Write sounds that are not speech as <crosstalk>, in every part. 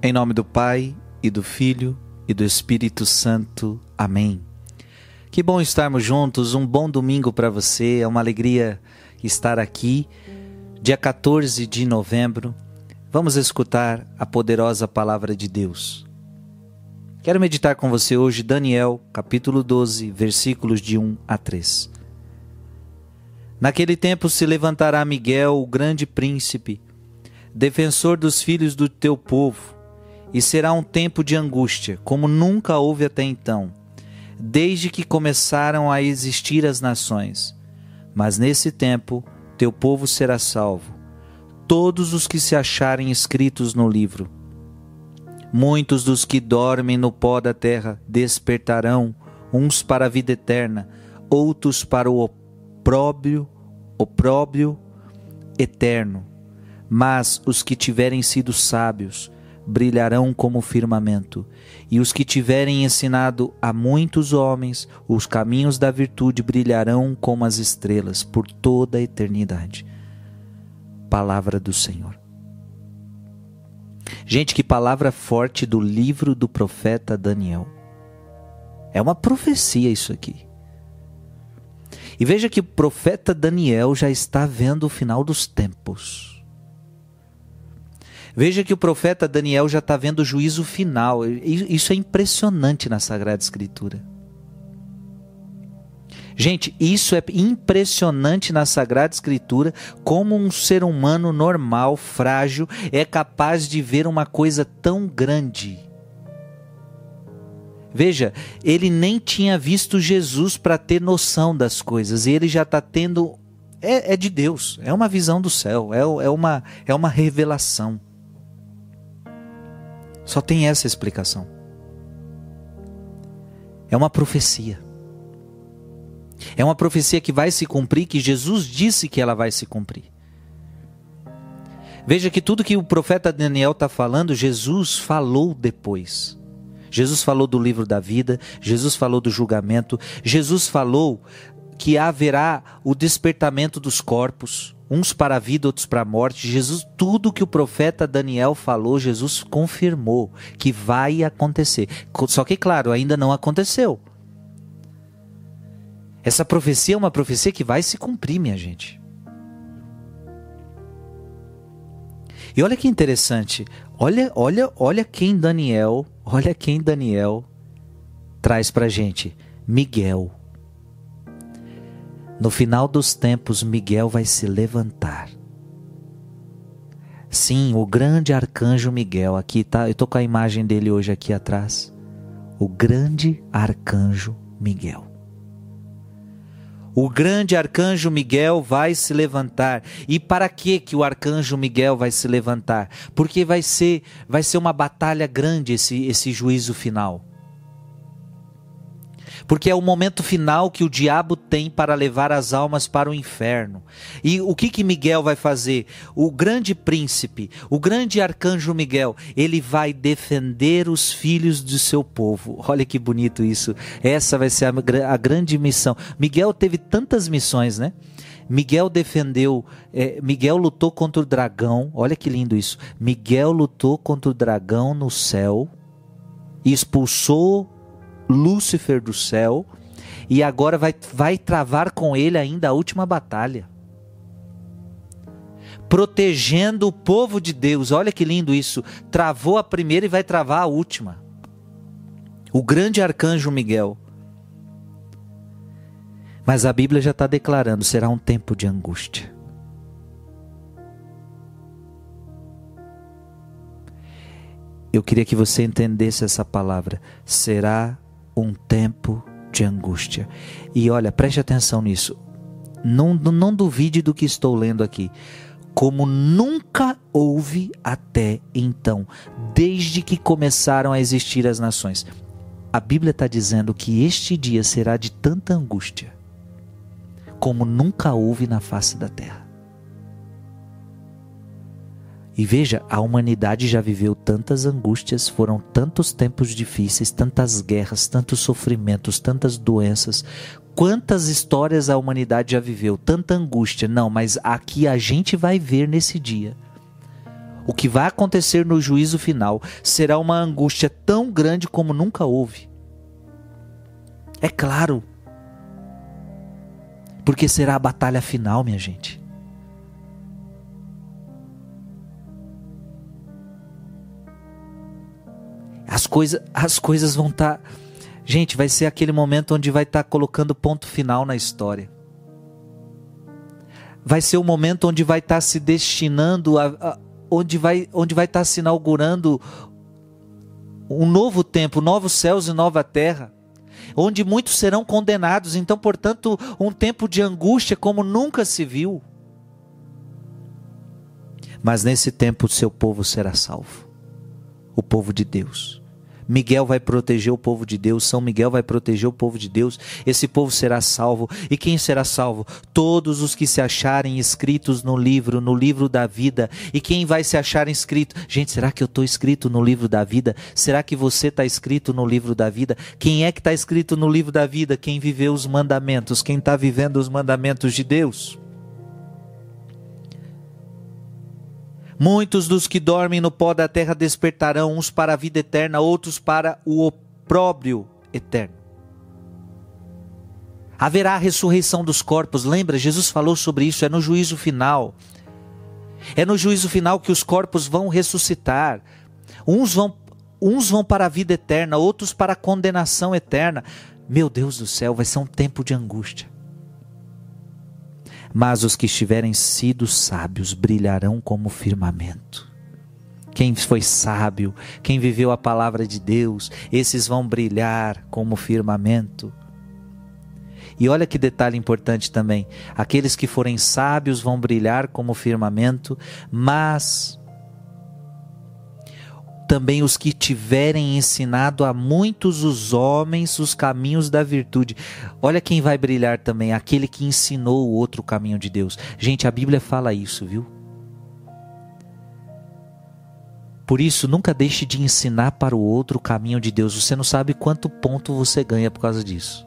Em nome do Pai e do Filho e do Espírito Santo. Amém. Que bom estarmos juntos, um bom domingo para você, é uma alegria estar aqui. Dia 14 de novembro, vamos escutar a poderosa palavra de Deus. Quero meditar com você hoje Daniel, capítulo 12, versículos de 1 a 3. Naquele tempo se levantará Miguel, o grande príncipe, defensor dos filhos do teu povo e será um tempo de angústia, como nunca houve até então, desde que começaram a existir as nações. Mas nesse tempo teu povo será salvo, todos os que se acharem escritos no livro. Muitos dos que dormem no pó da terra despertarão, uns para a vida eterna, outros para o opróbrio, opróbrio eterno. Mas os que tiverem sido sábios, brilharão como o firmamento, e os que tiverem ensinado a muitos homens os caminhos da virtude brilharão como as estrelas por toda a eternidade. Palavra do Senhor. Gente, que palavra forte do livro do profeta Daniel. É uma profecia isso aqui. E veja que o profeta Daniel já está vendo o final dos tempos. Veja que o profeta Daniel já está vendo o juízo final. Isso é impressionante na Sagrada Escritura. Gente, isso é impressionante na Sagrada Escritura, como um ser humano normal, frágil, é capaz de ver uma coisa tão grande. Veja, ele nem tinha visto Jesus para ter noção das coisas, e ele já está tendo. É, é, de Deus, é uma visão do céu, é, é, uma, é uma revelação. Só tem essa explicação. É uma profecia. É uma profecia que vai se cumprir, que Jesus disse que ela vai se cumprir. Veja que tudo que o profeta Daniel está falando, Jesus falou depois. Jesus falou do livro da vida, Jesus falou do julgamento, Jesus falou que haverá o despertamento dos corpos uns para a vida, outros para a morte. Jesus, tudo que o profeta Daniel falou, Jesus confirmou que vai acontecer. Só que, claro, ainda não aconteceu. Essa profecia é uma profecia que vai se cumprir, minha gente. E olha que interessante. Olha, olha, olha quem Daniel, olha quem Daniel traz pra gente. Miguel. No final dos tempos, Miguel vai se levantar. Sim, o grande arcanjo Miguel, aqui tá, eu tô com a imagem dele hoje aqui atrás. O grande arcanjo Miguel. O grande arcanjo Miguel vai se levantar. E para que que o arcanjo Miguel vai se levantar? Porque vai ser vai ser uma batalha grande esse esse juízo final porque é o momento final que o diabo tem para levar as almas para o inferno. E o que que Miguel vai fazer? O grande príncipe, o grande arcanjo Miguel, ele vai defender os filhos do seu povo. <laughs> Olha que bonito isso. Essa vai ser a, a grande missão. Miguel teve tantas missões, né? Miguel defendeu, é, Miguel lutou contra o dragão. Olha que lindo isso. Miguel lutou contra o dragão no céu e expulsou Lúcifer do céu e agora vai, vai travar com ele ainda a última batalha. Protegendo o povo de Deus, olha que lindo isso. Travou a primeira e vai travar a última. O grande arcanjo Miguel. Mas a Bíblia já está declarando: será um tempo de angústia. Eu queria que você entendesse essa palavra. Será um tempo de angústia. E olha, preste atenção nisso. Não, não duvide do que estou lendo aqui. Como nunca houve até então, desde que começaram a existir as nações. A Bíblia está dizendo que este dia será de tanta angústia, como nunca houve na face da terra. E veja, a humanidade já viveu tantas angústias, foram tantos tempos difíceis, tantas guerras, tantos sofrimentos, tantas doenças. Quantas histórias a humanidade já viveu, tanta angústia. Não, mas aqui a gente vai ver nesse dia O que vai acontecer no juízo final será uma angústia tão grande como nunca houve. É claro. Porque será a batalha final, minha gente. As, coisa, as coisas vão estar. Tá... Gente, vai ser aquele momento onde vai estar tá colocando ponto final na história. Vai ser o momento onde vai estar tá se destinando a, a onde vai onde vai estar tá se inaugurando um novo tempo, novos céus e nova terra, onde muitos serão condenados, então, portanto, um tempo de angústia como nunca se viu. Mas nesse tempo o seu povo será salvo. O povo de Deus. Miguel vai proteger o povo de Deus, São Miguel vai proteger o povo de Deus, esse povo será salvo. E quem será salvo? Todos os que se acharem escritos no livro, no livro da vida. E quem vai se achar inscrito? Gente, será que eu estou escrito no livro da vida? Será que você está escrito no livro da vida? Quem é que está escrito no livro da vida? Quem viveu os mandamentos, quem está vivendo os mandamentos de Deus. Muitos dos que dormem no pó da terra despertarão, uns para a vida eterna, outros para o opróbrio eterno. Haverá a ressurreição dos corpos, lembra? Jesus falou sobre isso, é no juízo final. É no juízo final que os corpos vão ressuscitar. Uns vão, uns vão para a vida eterna, outros para a condenação eterna. Meu Deus do céu, vai ser um tempo de angústia. Mas os que estiverem sido sábios brilharão como firmamento. Quem foi sábio, quem viveu a palavra de Deus, esses vão brilhar como firmamento. E olha que detalhe importante também: aqueles que forem sábios vão brilhar como firmamento, mas também os que tiverem ensinado a muitos os homens os caminhos da virtude. Olha quem vai brilhar também, aquele que ensinou o outro caminho de Deus. Gente, a Bíblia fala isso, viu? Por isso, nunca deixe de ensinar para o outro o caminho de Deus. Você não sabe quanto ponto você ganha por causa disso.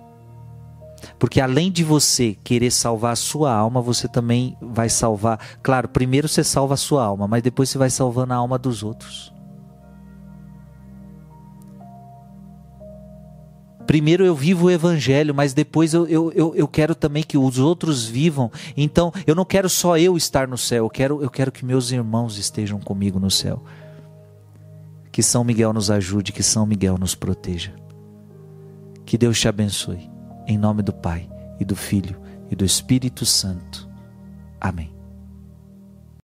Porque além de você querer salvar a sua alma, você também vai salvar. Claro, primeiro você salva a sua alma, mas depois você vai salvando a alma dos outros. Primeiro eu vivo o evangelho, mas depois eu, eu, eu, eu, quero também que os outros vivam. Então eu não quero só eu estar no céu, eu quero, eu quero que meus irmãos estejam comigo no céu. Que São Miguel nos ajude, que São Miguel nos proteja. Que Deus te abençoe. Em nome do Pai, e do Filho, e do Espírito Santo. Amém.